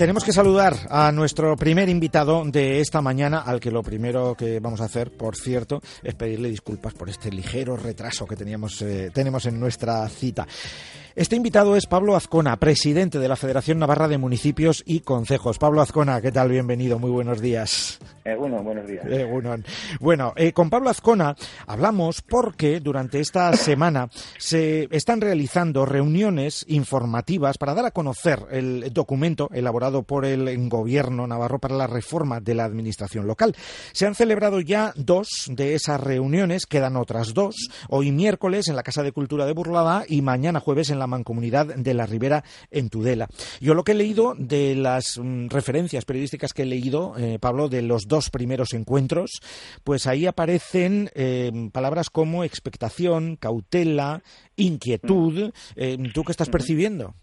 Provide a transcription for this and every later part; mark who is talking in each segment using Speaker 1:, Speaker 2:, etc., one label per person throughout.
Speaker 1: Tenemos que saludar a nuestro primer invitado de esta mañana, al que lo primero que vamos a hacer, por cierto, es pedirle disculpas por este ligero retraso que teníamos, eh, tenemos en nuestra cita. Este invitado es Pablo Azcona, presidente de la Federación Navarra de Municipios y Concejos. Pablo Azcona, ¿qué tal? Bienvenido, muy buenos días.
Speaker 2: Eh, bueno, buenos días.
Speaker 1: Eh, bueno, eh, con Pablo Azcona hablamos porque durante esta semana se están realizando reuniones informativas para dar a conocer el documento elaborado por el Gobierno Navarro para la reforma de la Administración local. Se han celebrado ya dos de esas reuniones, quedan otras dos, hoy miércoles en la Casa de Cultura de Burlada y mañana jueves en la Mancomunidad de la Ribera en Tudela. Yo lo que he leído de las mm, referencias periodísticas que he leído, Pablo, de los dos primeros encuentros, pues ahí aparecen eh, palabras como expectación, cautela, inquietud. Eh, ¿Tú qué estás percibiendo?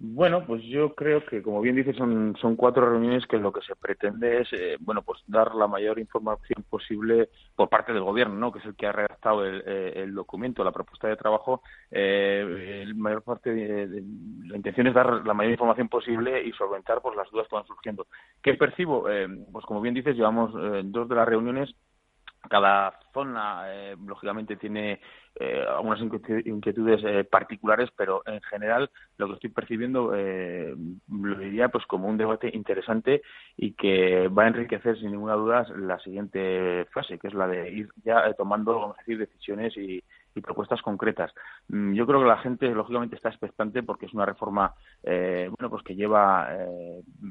Speaker 2: Bueno, pues yo creo que, como bien dices, son, son cuatro reuniones que lo que se pretende es, eh, bueno, pues dar la mayor información posible por parte del gobierno, ¿no? Que es el que ha redactado el, eh, documento, la propuesta de trabajo. Eh, el mayor parte de, la intención es dar la mayor información posible y solventar, pues, las dudas que van surgiendo. ¿Qué percibo? pues, como bien dices, llevamos dos de las reuniones cada zona, lógicamente, tiene eh, algunas inquietudes eh, particulares, pero en general lo que estoy percibiendo eh, lo diría pues como un debate interesante y que va a enriquecer sin ninguna duda la siguiente fase, que es la de ir ya tomando, vamos a decir, decisiones y, propuestas concretas. Mm, yo creo que la gente lógicamente está expectante porque es una reforma bueno pues que lleva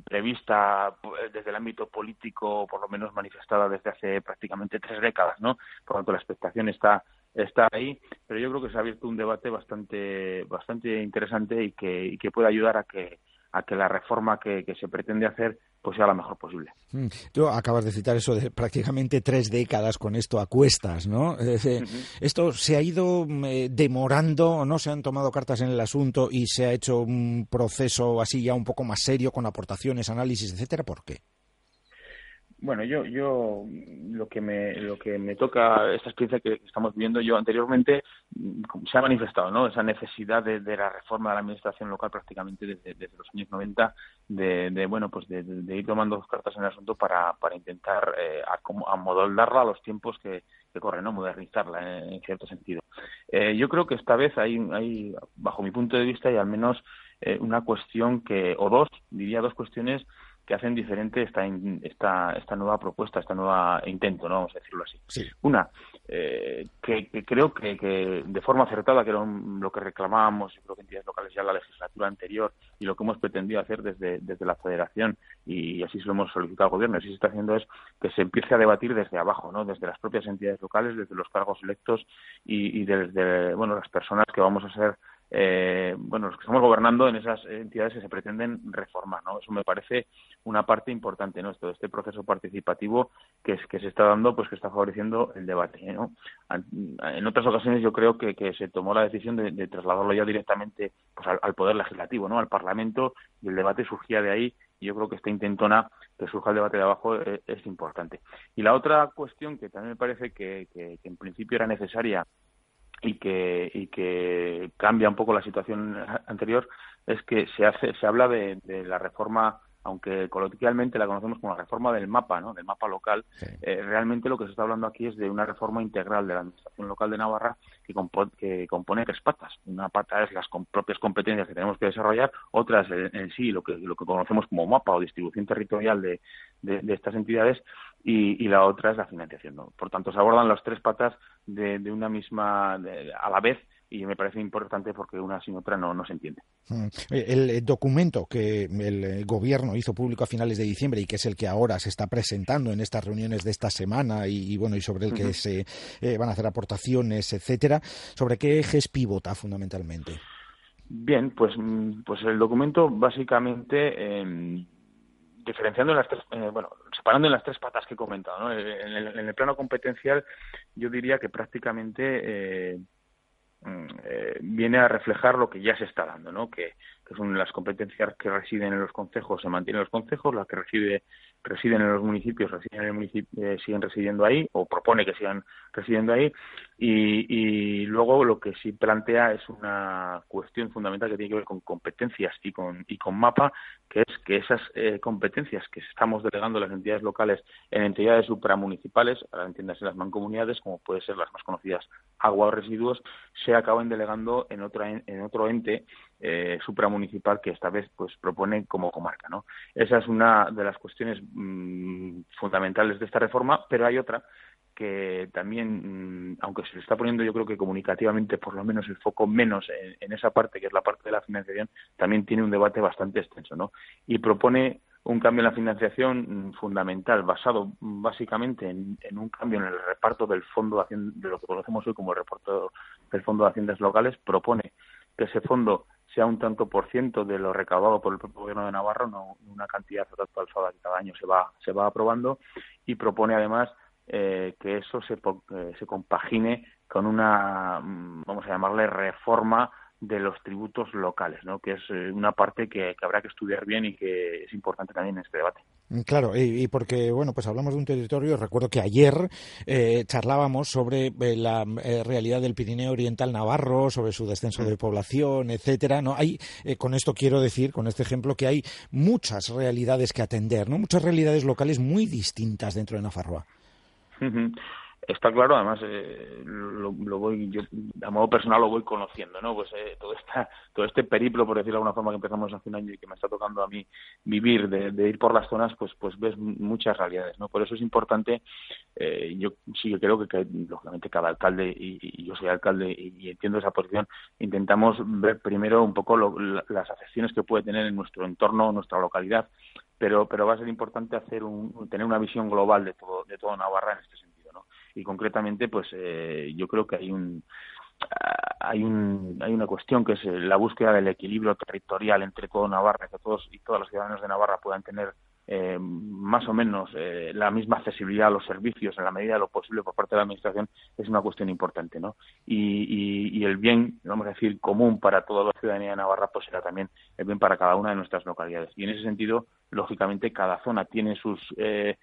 Speaker 2: prevista desde el ámbito político, por lo menos manifestada desde hace prácticamente tres décadas, ¿no? Por lo tanto la expectación está está ahí, pero yo creo que se ha abierto un debate bastante bastante interesante y que, y que puede ayudar a que a que la reforma que, se pretende hacer pues sea la mejor posible.
Speaker 1: Mm, tú acabas de citar eso de prácticamente tres décadas con esto a cuestas, ¿no? Esto se ha ido eh, demorando, no se han tomado cartas en el asunto y se ha hecho un proceso así ya un poco más serio con aportaciones, análisis, etcétera. ¿Por qué?
Speaker 2: Bueno, yo, yo lo que me, lo que me toca esta experiencia que estamos viviendo, yo anteriormente se ha manifestado, ¿no? Esa necesidad de, la reforma de la administración local prácticamente desde, los años 90, de, bueno, pues de, ir tomando cartas en el asunto para, para intentar eh, amoldarla a los tiempos que, que corren. Modernizarla en, cierto sentido. Eh, yo creo que esta vez hay, hay, bajo mi punto de vista, hay al menos eh, una cuestión que, o dos, diría dos cuestiones que hacen diferente esta, esta, esta nueva propuesta, esta nueva intento, ¿no? vamos a decirlo así. Una, eh, que, creo que, de forma acertada, que era lo que reclamábamos, yo creo que entidades locales ya en la legislatura anterior y lo que hemos pretendido hacer desde, desde la Federación y, así se lo hemos solicitado al Gobierno, y así se está haciendo es que se empiece a debatir desde abajo, ¿no? desde las propias entidades locales, desde los cargos electos y, y desde bueno, las personas que vamos a ser eh, bueno, los que estamos gobernando en esas entidades que se pretenden reformar, ¿no? Eso me parece una parte importante, ¿no? Esto, este proceso participativo que, es, que se está dando, pues que está favoreciendo el debate, ¿no? En otras ocasiones yo creo que, que se tomó la decisión de, trasladarlo ya directamente pues, al, Poder Legislativo, ¿no? Al Parlamento y el debate surgía de ahí y yo creo que esta intentona que surja el debate de abajo es, es importante. Y la otra cuestión que también me parece que, que en principio era necesaria y que, y que cambia un poco la situación anterior es que se hace se habla de, la reforma aunque coloquialmente la conocemos como la reforma del mapa, ¿no? del mapa local, eh, realmente lo que se está hablando aquí es de una reforma integral de la Administración local de Navarra que, que compone tres patas. Una pata es las propias competencias que tenemos que desarrollar, otra es en, sí lo que, lo que conocemos como mapa o distribución territorial de, de estas entidades y, la otra es la financiación. ¿no? Por tanto, se abordan las tres patas de, una misma a la vez y me parece importante porque una sin otra no, no se entiende.
Speaker 1: Mm. El documento que el gobierno hizo público a finales de diciembre y que es el que ahora se está presentando en estas reuniones de esta semana y, bueno y sobre el que se eh, van a hacer aportaciones, etcétera, ¿sobre qué ejes pivota fundamentalmente?
Speaker 2: Bien, pues, mm, pues el documento básicamente eh, diferenciando en las tres, eh, bueno, separando en las tres patas que he comentado, ¿no? En el, plano competencial, yo diría que prácticamente mm, viene a reflejar lo que ya se está dando, ¿no? Que, que son las competencias que residen en los concejos se mantienen en los concejos, las que reside, residen en los municipios residen en el municipio, eh, siguen residiendo ahí o propone que sigan residiendo ahí y, luego lo que sí plantea es una cuestión fundamental que tiene que ver con competencias y con y con mapa que es que esas eh, competencias que estamos delegando las entidades locales en entidades supramunicipales, ahora entiendas las mancomunidades como puede ser las más conocidas agua o residuos, se acaben delegando en otra en otro ente eh, supramunicipal que esta vez pues propone como comarca no esa es una de las cuestiones mm, fundamentales de esta reforma pero hay otra que también mm, aunque se le está poniendo yo creo que comunicativamente por lo menos el foco menos en, esa parte que es la parte de la financiación también tiene un debate bastante extenso no y propone un cambio en la financiación mm, fundamental basado básicamente en, un cambio en el reparto del fondo de, de lo que conocemos hoy como el reparto del fondo de haciendas locales propone que ese fondo sea un tanto por ciento de lo recaudado por el propio gobierno de Navarra, no una cantidad alzada que cada año se va, se va aprobando y propone además eh, que eso se, eh, se compagine con una, mm, vamos a llamarle, reforma de los tributos locales, ¿no? que es eh, una parte que, habrá que estudiar bien y que es importante también en este debate.
Speaker 1: Mm, claro, y, porque, bueno, pues hablamos de un territorio, recuerdo que ayer eh, charlábamos sobre eh, la realidad del Pirineo Oriental Navarro, sobre su descenso de población, etcétera, ¿no? Hay, con esto quiero decir, con este ejemplo, que hay muchas realidades que atender, ¿no? Muchas realidades locales muy distintas dentro de Nafarroa.
Speaker 2: Está claro, además eh, lo, voy yo a modo personal lo voy conociendo, ¿no? Pues eh, todo esta, todo este periplo, por decirlo de alguna forma, que empezamos hace un año y que me está tocando a mí vivir, de, ir por las zonas, pues pues ves muchas realidades, ¿no? Por eso es importante, eh, yo sí que creo que, lógicamente cada alcalde y, yo soy alcalde y, entiendo esa posición, intentamos ver primero un poco las afecciones que puede tener en nuestro entorno, nuestra localidad, pero pero va a ser importante hacer un, tener una visión global de todo de toda Navarra en este sentido y concretamente pues eh, yo creo que hay un hay un hay una cuestión que es la búsqueda del equilibrio territorial entre todo Navarra que todos y todas las ciudadanos de Navarra puedan tener eh, más o menos eh, la misma accesibilidad a los servicios en la medida de lo posible por parte de la administración es una cuestión importante no y, el bien vamos a decir común para toda la ciudadanía de Navarra pues será también el bien para cada una de nuestras localidades. Y en ese sentido lógicamente cada zona tiene sus eh,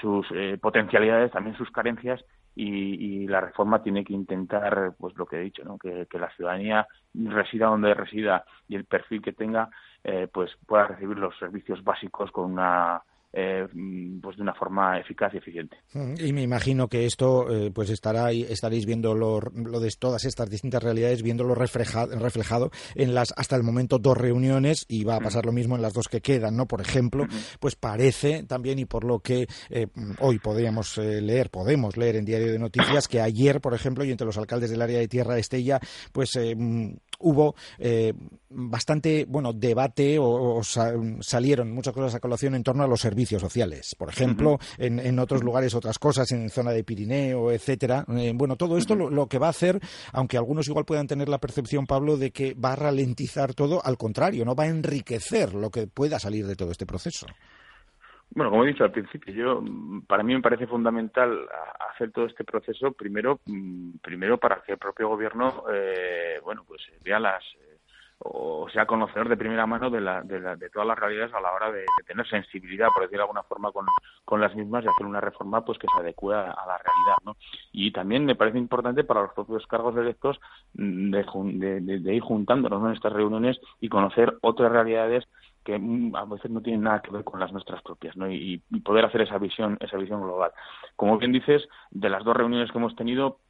Speaker 2: sus eh, potencialidades también sus carencias y, y, la reforma tiene que intentar pues lo que he dicho no que, que la ciudadanía resida donde resida y el perfil que tenga eh, pues pueda recibir los servicios básicos con una eh, pues de una forma eficaz y eficiente.
Speaker 1: Y me imagino que esto eh, pues estará estaréis viendo lo, de todas estas distintas realidades viéndolo reflejado, reflejado en las hasta el momento dos reuniones y va a pasar lo mismo en las dos que quedan, ¿no? Por ejemplo, pues parece también y por lo que eh, hoy podríamos leer, podemos leer en Diario de Noticias que ayer, por ejemplo, y entre los alcaldes del área de Tierra Estella, pues hubo bastante bueno debate o, salieron muchas cosas a colación en torno a los servicios sociales. Por ejemplo en, en, otros lugares otras cosas en zona de Pirineo etcétera. Eh, bueno todo esto lo, que va a hacer aunque algunos igual puedan tener la percepción Pablo de que va a ralentizar todo al contrario no va a enriquecer lo que pueda salir de todo este proceso
Speaker 2: bueno, como he dicho al principio, yo para mí me parece fundamental hacer todo este proceso primero, mm, primero para que el propio gobierno, eh, bueno, pues vea las o sea conocedor de primera mano de, la, de, la, de todas las realidades a la hora de, tener sensibilidad, por decir de alguna forma, con, con, las mismas y hacer una reforma pues que se adecue a, la realidad. ¿no? Y también me parece importante para los propios cargos electos mm, de, de, ir juntándonos en estas reuniones y conocer otras realidades que mm, a veces no tienen nada que ver con las nuestras propias, ¿no? Y, y, poder hacer esa visión, esa visión global. Como bien dices, de las dos reuniones que hemos tenido,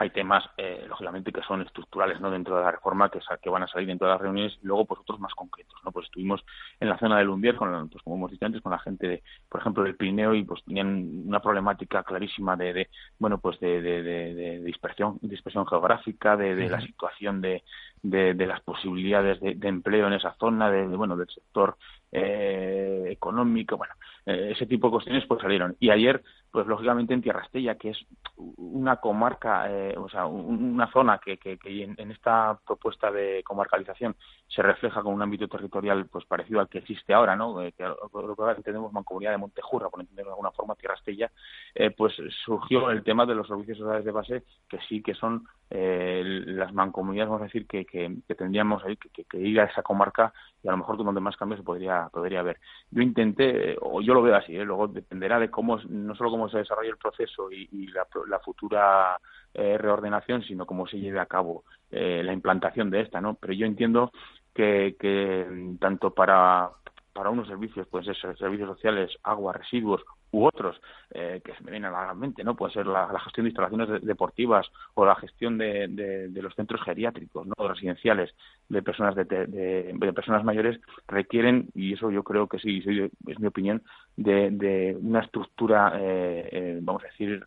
Speaker 2: hay temas, eh, lógicamente, que son estructurales no dentro de la reforma, que, que van a salir dentro de las reuniones, y luego, pues, otros más concretos. no Pues estuvimos en la zona del Lumbier, con, pues, como hemos dicho antes, con la gente, de, por ejemplo, del Pirineo, y pues tenían una problemática clarísima de, de bueno, pues de, de, de, dispersión, dispersión geográfica, de, la situación de, de, las posibilidades de, empleo en esa zona, de, bueno, del sector eh, económico, bueno, eh, ese tipo de cuestiones pues salieron. Y ayer pues lógicamente en Tierra Estella, que es una comarca, eh, o sea, una zona que, que, en, esta propuesta de comarcalización se refleja con un ámbito territorial pues parecido al que existe ahora, ¿no? Eh, que lo que entendemos mancomunidad de Montejurra, por entenderlo de alguna forma, Tierra Estella, eh, pues surgió el tema de los servicios sociales de base, que sí que son las mancomunidades, vamos a decir, que, que, tendríamos ahí que, ir a esa comarca y a lo mejor donde más cambios se podría, podría haber. Yo intenté, o yo lo veo así, luego dependerá de cómo, no solo cómo se desarrolla el proceso y, la, futura eh, reordenación, sino cómo se lleve a cabo eh, la implantación de esta, ¿no? Pero yo entiendo que, que tanto para, para unos servicios, pues esos servicios sociales, agua, residuos u otros eh, que se me vienen a la mente, ¿no? Puede ser la, gestión de instalaciones deportivas o la gestión de, los centros geriátricos, ¿no? Residenciales de personas de, personas mayores requieren y eso yo creo que sí, es mi opinión de, una estructura, eh, eh, vamos a decir,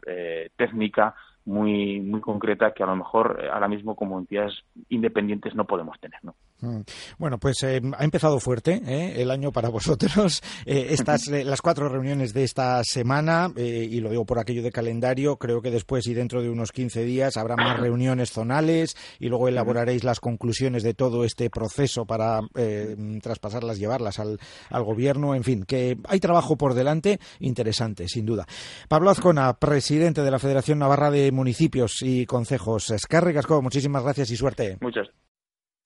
Speaker 2: técnica muy muy concreta que a lo mejor eh, ahora mismo como entidades independientes no podemos tener. ¿no?
Speaker 1: Mm. Bueno, pues eh, ha empezado fuerte ¿eh? el año para vosotros. estas las cuatro reuniones de esta semana y lo digo por aquello de calendario. Creo que después y dentro de unos 15 días habrá más reuniones zonales y luego elaboraréis las conclusiones de todo este proceso para traspasarlas, llevarlas al, al gobierno. En fin, que hay trabajo por delante interesante, sin duda. Pablo Azcona, presidente de la Federación Navarra de municipios y concejos. Escarre Gasco, muchísimas gracias y suerte.
Speaker 2: Muchas.